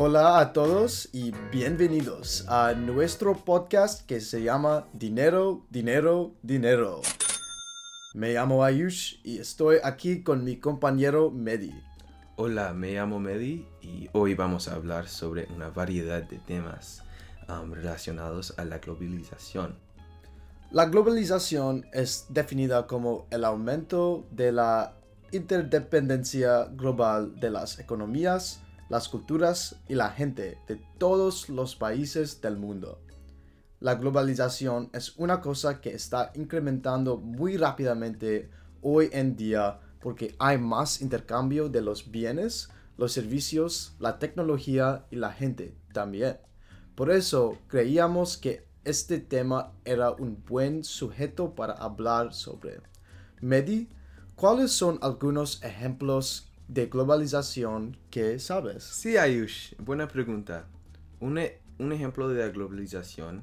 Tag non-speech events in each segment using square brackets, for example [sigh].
Hola a todos y bienvenidos a nuestro podcast que se llama Dinero, Dinero, Dinero. Me llamo Ayush y estoy aquí con mi compañero Medi. Hola, me llamo Medi y hoy vamos a hablar sobre una variedad de temas um, relacionados a la globalización. La globalización es definida como el aumento de la interdependencia global de las economías, las culturas y la gente de todos los países del mundo. La globalización es una cosa que está incrementando muy rápidamente hoy en día porque hay más intercambio de los bienes, los servicios, la tecnología y la gente también. Por eso creíamos que este tema era un buen sujeto para hablar sobre. Medi, ¿cuáles son algunos ejemplos de globalización que sabes? Sí, Ayush, buena pregunta. Un, e- un ejemplo de la globalización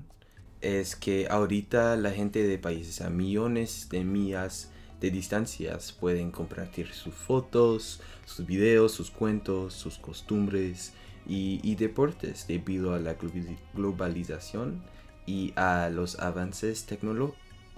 es que ahorita la gente de países a millones de millas de distancias pueden compartir sus fotos, sus videos, sus cuentos, sus costumbres y, y deportes debido a la globali- globalización y a los avances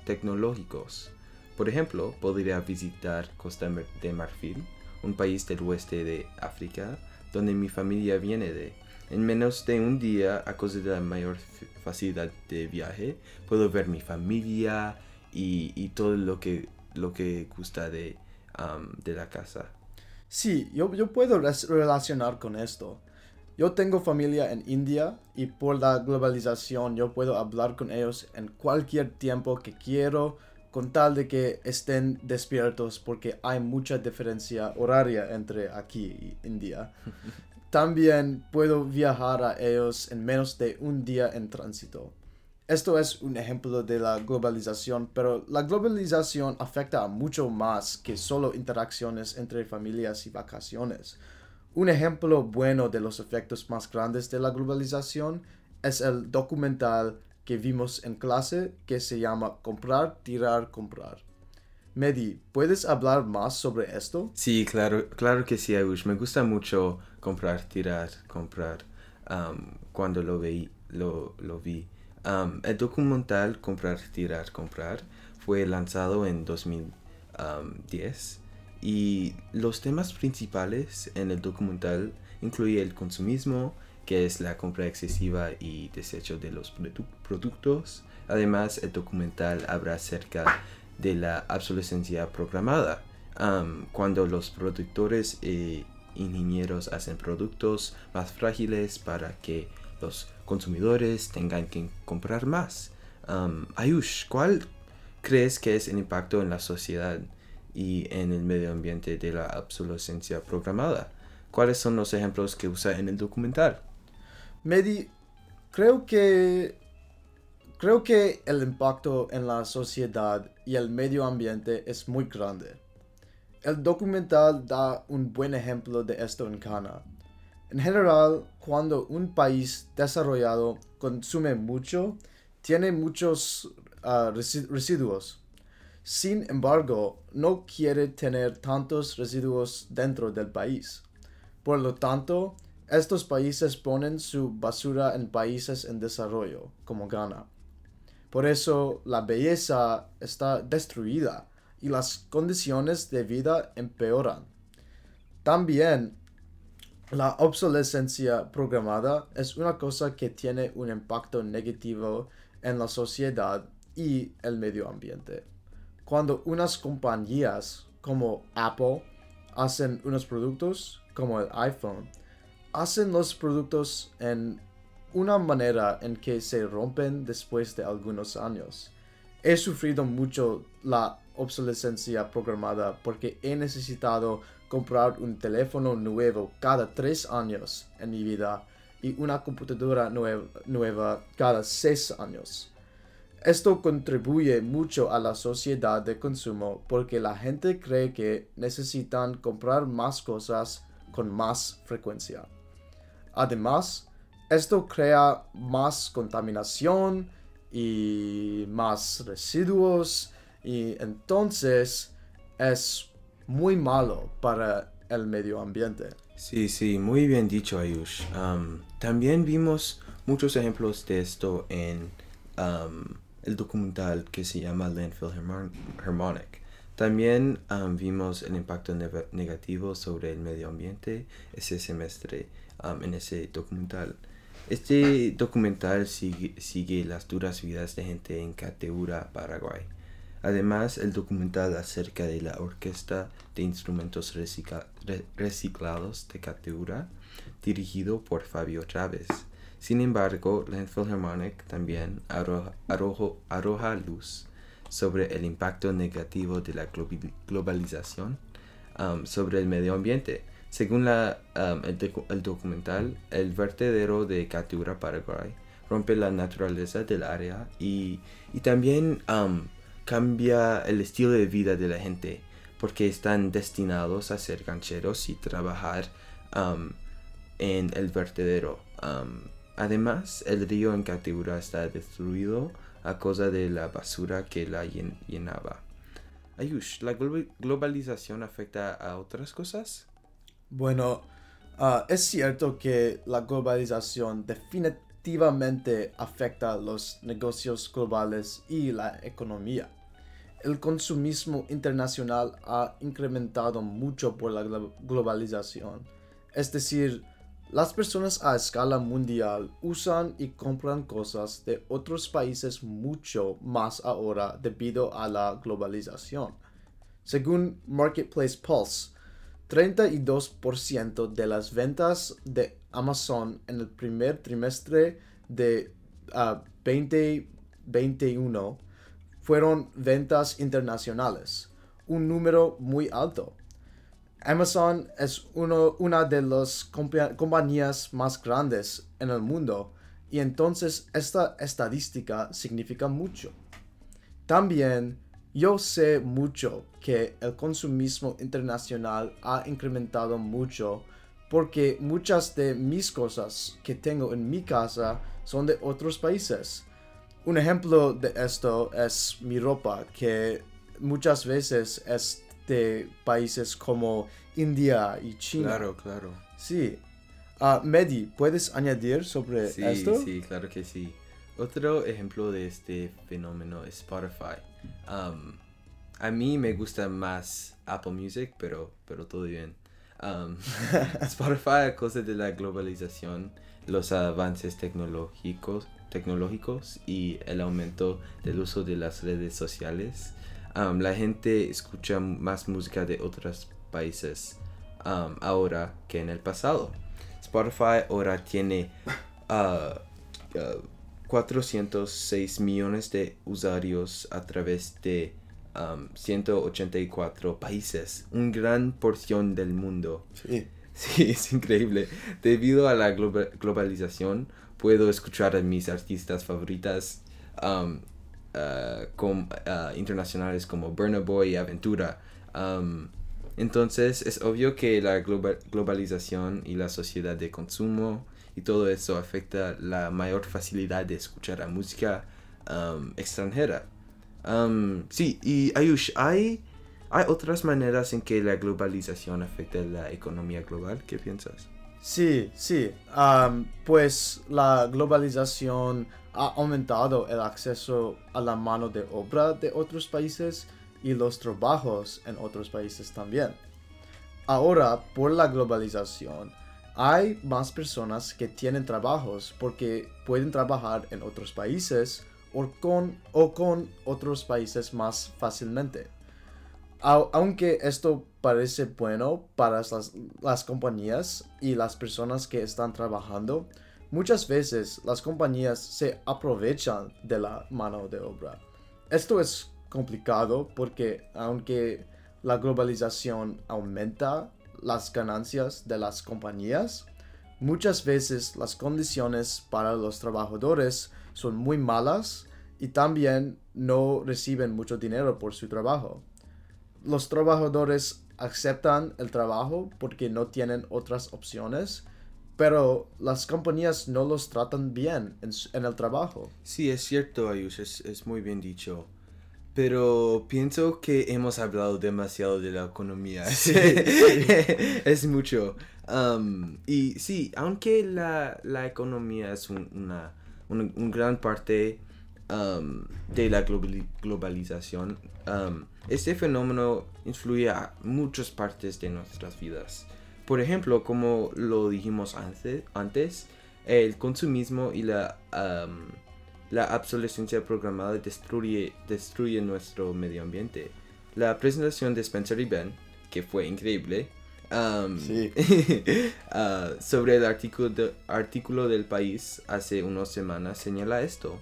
tecnológicos. Por ejemplo, podría visitar Costa de Marfil, un país del oeste de África, donde mi familia viene de. En menos de un día, a causa de la mayor facilidad de viaje, puedo ver mi familia y, y todo lo que, lo que gusta de, de la casa. Sí, yo, yo puedo relacionar con esto. Yo tengo familia en India y por la globalización yo puedo hablar con ellos en cualquier tiempo que quiero con tal de que estén despiertos porque hay mucha diferencia horaria entre aquí y India. [laughs] También puedo viajar a ellos en menos de un día en tránsito. Esto es un ejemplo de la globalización, pero la globalización afecta a mucho más que solo interacciones entre familias y vacaciones. Un ejemplo bueno de los efectos más grandes de la globalización es el documental que vimos en clase que se llama Comprar, Tirar, Comprar. Medi, ¿puedes hablar más sobre esto? Sí, claro, claro que sí, Ayush. Me gusta mucho comprar, tirar, comprar. am, cuando lo, veí, lo, lo vi. Am, el documental Comprar, tirar, comprar fue lanzado en 2010 y los temas principales en el documental incluye el consumismo, que es la compra excesiva y desecho de los produ- productos. Además, el documental habla acerca de la obsolescencia programada, am, cuando los productores e ingenieros hacen productos más frágiles para que los consumidores tengan que comprar más. Am, Ayush, ¿cuál crees que es el impacto en la sociedad y en el medio ambiente de la obsolescencia programada? ¿Cuáles son los ejemplos que usa en el documental? Medi, creo que creo que el impacto en la sociedad y el medio ambiente es muy grande. El documental da un buen ejemplo de esto en Ghana. En general, cuando un país desarrollado consume mucho, tiene muchos resi- residuos. Sin embargo, no quiere tener tantos residuos dentro del país. Por lo tanto, estos países ponen su basura en países en desarrollo, como Ghana. Por eso la belleza está destruida y las condiciones de vida empeoran. También la obsolescencia programada es una cosa que tiene un impacto negativo en la sociedad y el medio ambiente. Cuando unas compañías como Apple hacen unos productos como el iPhone, hacen los productos en una manera en que se rompen después de algunos años. He sufrido mucho la obsolescencia programada porque he necesitado comprar un teléfono nuevo cada tres años en mi vida y una computadora nuev- nueva cada seis años. Esto contribuye mucho a la sociedad de consumo porque la gente cree que necesitan comprar más cosas con más frecuencia. Además, esto crea más contaminación y más residuos y entonces es muy malo para el medio ambiente. Sí, sí, muy bien dicho, Ayush. También vimos muchos ejemplos de esto en el documental que se llama Landfill Harmonic. También vimos el impacto negativo sobre el medio ambiente ese semestre en ese documental. Este documental sigue, las duras vidas de gente en Cateura, Paraguay. Además, el documental acerca de la orquesta de instrumentos reciclados de Cateura, dirigido por Fabio Chávez. Sin embargo, la Philharmonic también arroja, luz sobre el impacto negativo de la globalización um, sobre el medio ambiente según la, um, el, documental, el vertedero de Catura, Paraguay, rompe la naturaleza del área y, también um, cambia el estilo de vida de la gente porque están destinados a ser gancheros y trabajar um, en el vertedero. además, el río en Catura está destruido a causa de la basura que la llenaba. Ayush, ¿la globalización afecta a otras cosas? Bueno, ah, es cierto que la globalización definitivamente afecta los negocios globales y la economía. El consumismo internacional ha incrementado mucho por la globalización. Es decir, las personas a escala mundial usan y compran cosas de otros países mucho más ahora debido a la globalización. Según Marketplace Pulse, 32% de las ventas de Amazon en el primer trimestre de 2021 ah, fueron ventas internacionales, un número muy alto. Amazon es una de las compañías más grandes en el mundo y entonces esta estadística significa mucho. También yo sé mucho que el consumismo internacional ha incrementado mucho porque muchas de mis cosas que tengo en mi casa son de otros países. Un ejemplo de esto es mi ropa, que muchas veces es de países como India y China. Claro, claro. Sí. Uh, Medi, ¿puedes añadir sobre esto? Sí, claro que sí. Otro ejemplo de este fenómeno es Spotify. Um, a mí me gusta más Apple Music, pero, pero todo bien. Um, [laughs] Spotify a causa de la globalización, los avances tecnológicos, tecnológicos y el aumento del uso de las redes sociales, um, la gente escucha más música de otros países ahora que en el pasado. Spotify ahora tiene uh, uh, 406 millones de usuarios a través de 184 um, países, una gran porción del mundo. Sí. [laughs] Sí, es increíble. Debido a la globalización, puedo escuchar a mis artistas favoritas um, uh, uh, internacionales como Burna Boy y Aventura. Um, entonces, es obvio que la globalización y la sociedad de consumo y todo eso afecta la mayor facilidad de escuchar la música um, extranjera. Um, sí, y Ayush, ¿hay, ¿hay otras maneras en que la globalización afecta la economía global? ¿Qué piensas? Sí, sí. Pues la globalización ha aumentado el acceso a la mano de obra de otros países y los trabajos en otros países también. Ahora, por la globalización, hay más personas que tienen trabajos porque pueden trabajar en otros países o con, o con otros países más fácilmente. Aunque esto parece bueno para las, las compañías y las personas que están trabajando, muchas veces las compañías se aprovechan de la mano de obra. Esto es complicado porque aunque la globalización aumenta las ganancias de las compañías, muchas veces las condiciones para los trabajadores son muy malas y también no reciben mucho dinero por su trabajo. Los trabajadores aceptan el trabajo porque no tienen otras opciones, pero las compañías no los tratan bien en, el trabajo. Sí, es cierto, Ayush, es, es muy bien dicho. pero pienso que hemos hablado demasiado de la economía. [laughs] Sí. [laughs] es mucho. Um, y sí, aunque la, la economía es un- una, un, un gran parte um, de la globali- globalización, um, este fenómeno influye a muchas partes de nuestras vidas. Por ejemplo, como lo dijimos antes, antes el consumismo y la, um, la obsolescencia programada destruye, destruye nuestro medio ambiente. La presentación de Spencer y Ben, que fue increíble, um, Sí. [laughs] ah, sobre el artículo, de- artículo del país hace unas semanas señala esto.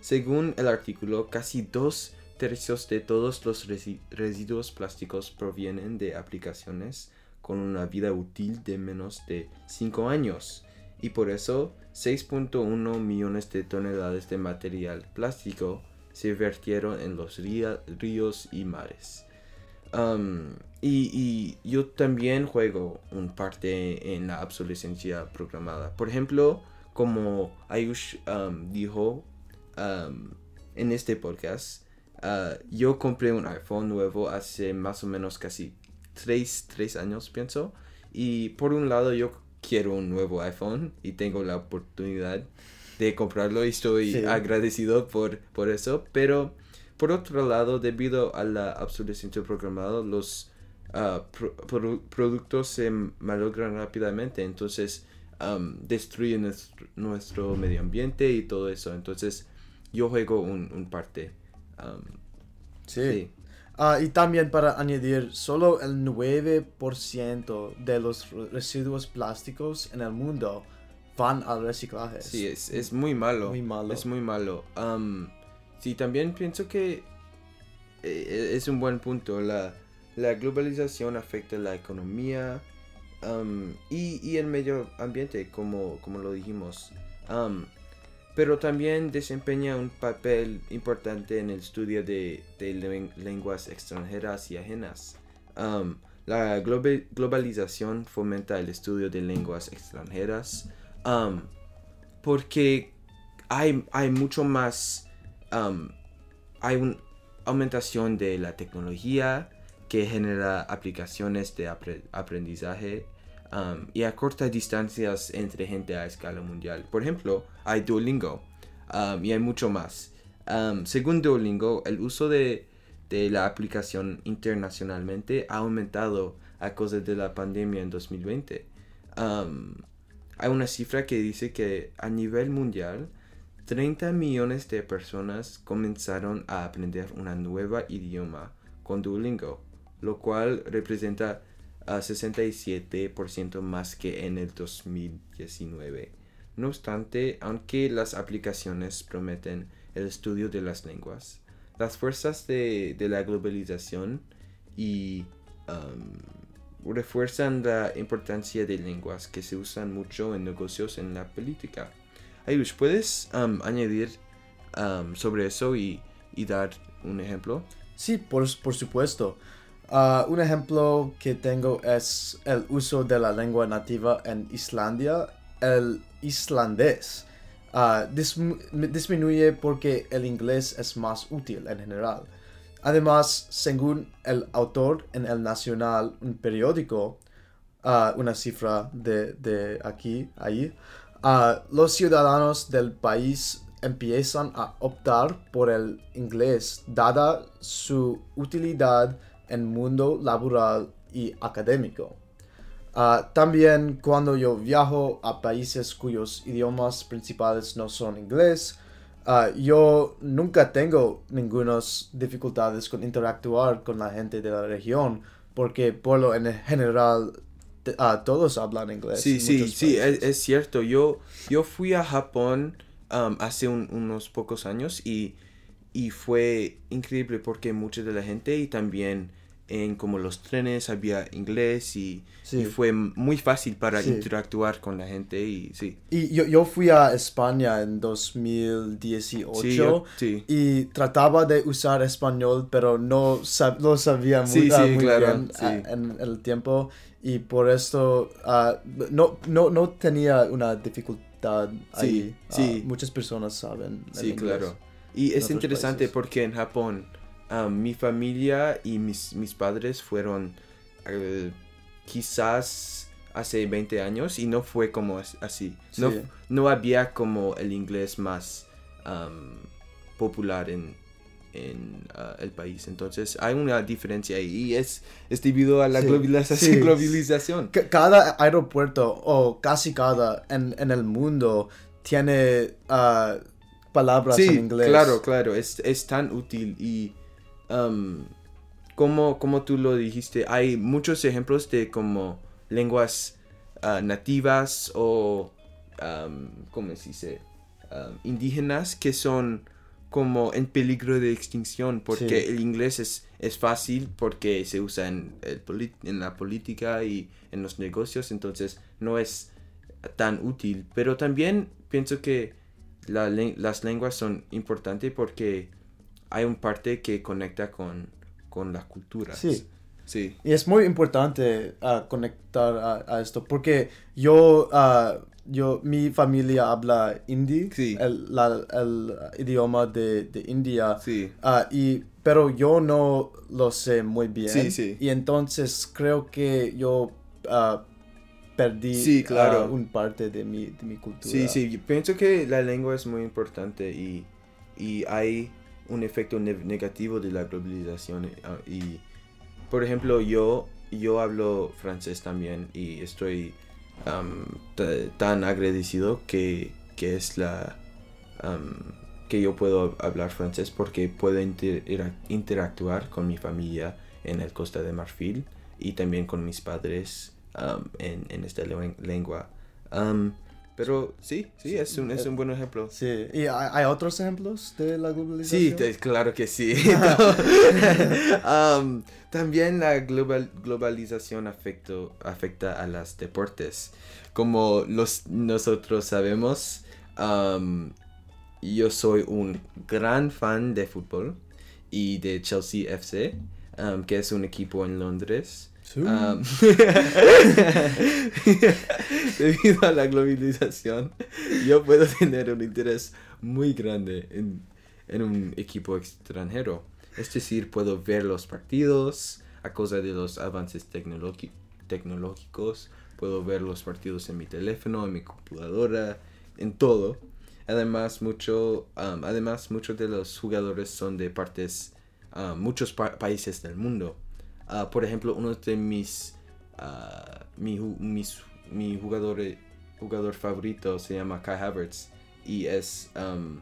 Según el artículo, casi dos tercios de todos los resi- residuos plásticos provienen de aplicaciones con una vida útil de menos de 5 años. Y por eso 6.1 millones de toneladas de material plástico se vertieron en los ríos y mares. Um, y, y yo también juego un parte en la obsolescencia programada. Por ejemplo, como Ayush um, dijo um, en este podcast, uh, yo compré un iPhone nuevo hace más o menos casi 3, años, pienso. Y por un lado yo quiero un nuevo iPhone y tengo la oportunidad de comprarlo y estoy Sí. agradecido por, por eso. Pero por otro lado, debido a la obsolescencia programada, los pro- produ- productos se malogran rápidamente, entonces am, destruyen nuestro, nuestro medio ambiente y todo eso. Entonces, yo juego un, un parte. Sí. sí. Ah, y también para añadir, solo el 9% de los re- residuos plásticos en el mundo van al reciclaje. Sí, es, es muy malo. muy malo. Es muy malo. Sí, también pienso que eh, es un buen punto. La, la globalización afecta la economía am, y, y el medio ambiente, como, como lo dijimos. Am, pero también desempeña un papel importante en el estudio de, de len- lenguas extranjeras y ajenas. Am, la globalización fomenta el estudio de lenguas extranjeras am, porque hay, hay mucho más, am, hay una aumentación de la tecnología que genera aplicaciones de apre- aprendizaje um, y acorta distancias entre gente a escala mundial. Por ejemplo, hay Duolingo um, y hay mucho más. Según Duolingo, el uso de, de la aplicación internacionalmente ha aumentado a causa de la pandemia en 2020. Um, hay una cifra que dice que a nivel mundial 30 millones de personas comenzaron a aprender una nueva idioma con Duolingo, lo cual representa a 67% más que en el 2019. No obstante, aunque las aplicaciones prometen el estudio de las lenguas, las fuerzas de, de la globalización y um, refuerzan la importancia de lenguas que se usan mucho en negocios en la política. Ayush, ¿puedes um, añadir um, sobre eso y, y dar un ejemplo? Sí, por, por supuesto. Ah, un ejemplo que tengo es el uso de la lengua nativa en Islandia, el islandés. Ah, disminuye porque el inglés es más útil en general. Además, según el autor en El Nacional, un periódico, ah, una cifra de, de aquí, ahí, ah, los ciudadanos del país empiezan a optar por el inglés dada su utilidad en mundo laboral y académico. Ah, también cuando yo viajo a países cuyos idiomas principales no son inglés, ah, yo nunca tengo ninguna dificultades con interactuar con la gente de la región, porque por lo en general ah, todos hablan inglés. Sí, sí, sí, es, es cierto. Yo, yo fui a Japón um, hace un- unos pocos años y, y fue increíble porque mucha de la gente y también en como los trenes había inglés y, Sí. y fue muy fácil para Sí. interactuar con la gente y sí. Y yo, yo fui a España en 2018 Sí, yo- y trataba de usar español, pero no, sab- no sabía muy, ah, muy claro, bien sí. ah, en el tiempo y por esto ah, no, no, no tenía una dificultad ahí. Sí, Ah, sí. muchas personas saben. Sí, claro. Y es interesante países. porque en Japón um, mi familia y mis, mis padres fueron eh, quizás hace 20 años y no fue como as- así. No, Sí. no había como el inglés más um, popular en, en uh, el país. Entonces hay una diferencia ahí y es, es debido a la Sí. globalización. Sí. globalización. Ca- Cada aeropuerto, o casi cada en, en el mundo, tiene ah, palabras en Sí, inglés. claro, claro, es, es tan útil y um, como, como tú lo dijiste, hay muchos ejemplos de como lenguas ah, nativas o, um, ¿cómo se dice? Um, indígenas que son como en peligro de extinción porque Sí. el inglés es, es fácil porque se usa en, el en la política y en los negocios, entonces no es tan útil, pero también pienso que la las lenguas son importantes porque hay un parte que conecta con, con las culturas. Sí. Sí. Y es muy importante ah, conectar a, a esto porque yo, ah, yo, mi familia habla hindi, Sí. el, la- el idioma de, de India, Sí. ah, y, pero yo no lo sé muy bien. Sí, sí. Y entonces creo que yo perdí Sí, claro. un parte de mi, de mi cultura. Sí, sí, yo pienso que la lengua es muy importante y, y hay un efecto ne- negativo de la globalización. eh, Y, por ejemplo, yo, yo hablo francés también y estoy tan agradecido que, que es la... que yo puedo hablar francés porque puedo inter- era- interactuar con mi familia en el Costa de Marfil y también con mis padres am, en, en esta lengua-. Am, pero sí, sí, es un, es un buen ejemplo. Sí. ¿Y hay, otros ejemplos de la globalización? Sí, te- claro que sí. Am, [laughs] [laughs] también la global- globalización afecto- afecta a los deportes. Como los, nosotros sabemos, am, yo soy un gran fan de fútbol y de Chelsea FC, am, que es un equipo en Londres. Sí. [laughs] [laughs] Debido a la globalización, yo puedo [laughs] tener un interés muy grande en, en un equipo extranjero. Es decir, puedo ver los partidos a causa de los avances tecnológi- tecnológicos. Puedo ver los partidos en mi teléfono, en mi computadora, en todo. Además, mucho, am, además muchos de los jugadores son de partes, muchos pa- países del mundo. Ah, por ejemplo, uno de mis, ah, mi, mis- mi jugador, jugador favorito se llama Kai Havertz y es am,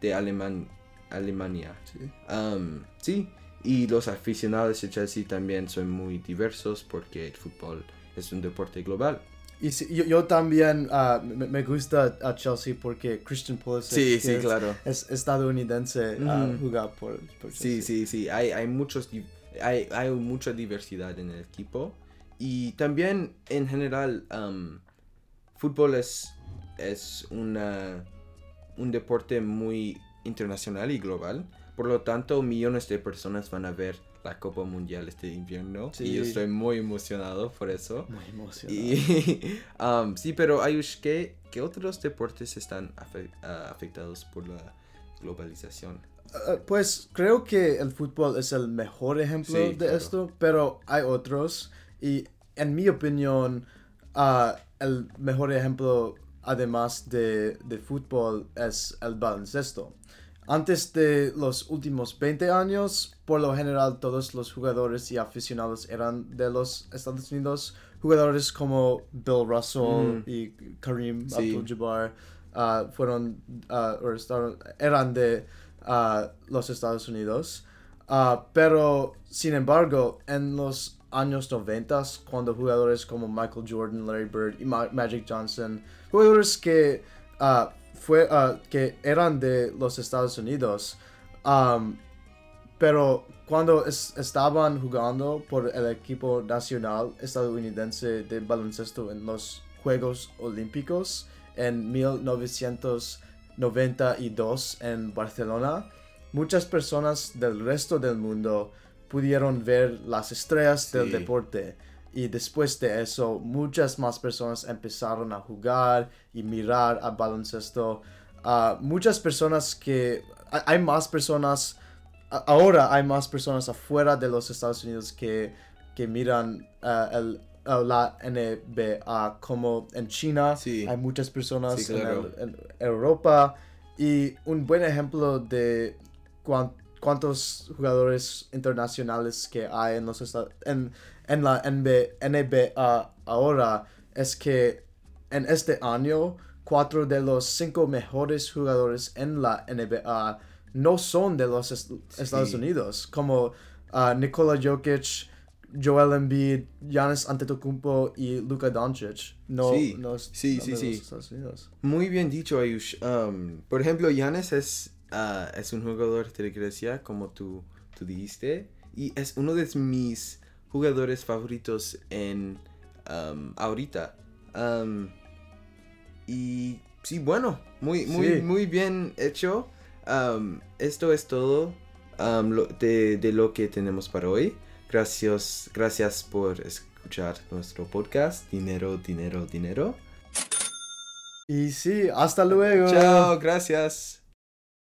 de Aleman- Alemania. Sí. Am, sí, y los aficionados de Chelsea también son muy diversos porque el fútbol es un deporte global. Y sí, yo, yo también ah, me, me gusta a Chelsea porque Christian Pulisic Sí, sí, es, claro. es estadounidense Ujú. juega por, por Sí, Chelsea. sí, sí, hay, hay, muchos, hay, hay mucha diversidad en el equipo y también en general am, fútbol es, es una, un deporte muy internacional y global, por lo tanto millones de personas van a ver la Copa Mundial este invierno y yo estoy muy emocionado por eso. Muy emocionado. Y, [laughs] um, sí, pero Ayush, ¿qué, qué otros deportes están afe- ah, afectados por la globalización? Ah, pues creo que el fútbol es el mejor ejemplo Sí, de claro. esto, pero hay otros y en mi opinión ah, el mejor ejemplo además de, de fútbol es el baloncesto. Antes de los últimos 20 años, por lo general todos los jugadores y aficionados eran de los Estados Unidos. Jugadores como Bill Russell Mm. y Kareem Sí. Abdul-Jabbar ah, fueron, ah, eran de ah, los Estados Unidos. Ah, pero, sin embargo, en los años 90, cuando jugadores como Michael Jordan, Larry Bird y Ma- Magic Johnson, jugadores que, ah, fue, ah, que eran de los Estados Unidos, pero cuando es- estaban jugando por el equipo nacional estadounidense de baloncesto en los Juegos Olímpicos en 1992 en Barcelona, muchas personas del resto del mundo pudieron ver las estrellas del deporte. Y después de eso, muchas más personas empezaron a jugar y mirar al baloncesto. Ah, muchas personas que... hay- más personas a- ahora hay más personas afuera de los Estados Unidos que, que miran uh, el, uh, la NBA como en China. Sí. Hay muchas personas Sí, en claro. el- en, Europa. Y un buen ejemplo de cuán- cuántos jugadores internacionales que hay en, los esta- en, en la NBA, NBA ahora es que en este año cuatro de los cinco mejores jugadores en la NBA no son de los est- Estados Sí. Unidos, como ah, Nikola Jokic, Joel Embiid, Giannis Antetokounmpo y Luka Doncic. No, Sí. no es- Sí, sí, sí. Muy bien dicho, Ayush. Um, por ejemplo, Giannis es, ah, es un jugador de Grecia, como tú, tú dijiste, y es uno de mis jugadores favoritos en um, ahorita. Um, y sí, bueno, muy, muy, Sí. muy bien hecho. Esto es todo lo- de, de lo que tenemos para hoy. Gracias, gracias por escuchar nuestro podcast. Dinero, dinero, dinero. Y sí, hasta luego. Chao, gracias.